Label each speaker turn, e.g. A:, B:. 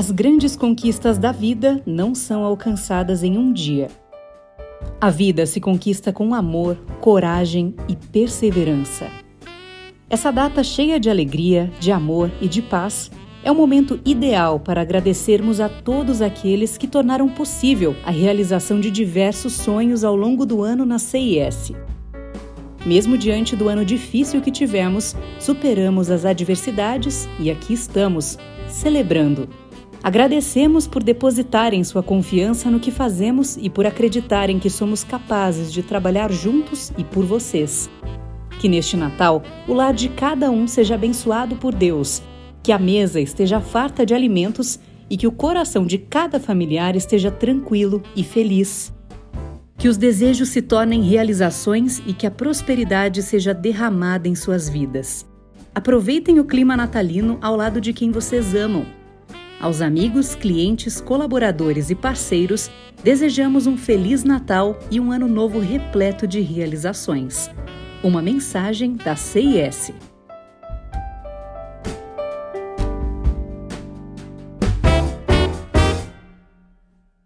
A: As grandes conquistas da vida não são alcançadas em um dia. A vida se conquista com amor, coragem e perseverança. Essa data cheia de alegria, de amor e de paz é o momento ideal para agradecermos a todos aqueles que tornaram possível a realização de diversos sonhos ao longo do ano na CIS. Mesmo diante do ano difícil que tivemos, superamos as adversidades e aqui estamos, celebrando Agradecemos por depositarem sua confiança no que fazemos e por acreditarem que somos capazes de trabalhar juntos e por vocês. Que neste Natal o lar de cada um seja abençoado por Deus, que a mesa esteja farta de alimentos e que o coração de cada familiar esteja tranquilo e feliz. Que os desejos se tornem realizações e que a prosperidade seja derramada em suas vidas. Aproveitem o clima natalino ao lado de quem vocês amam aos amigos, clientes, colaboradores e parceiros, desejamos um Feliz Natal e um Ano Novo repleto de realizações. Uma mensagem da CIS.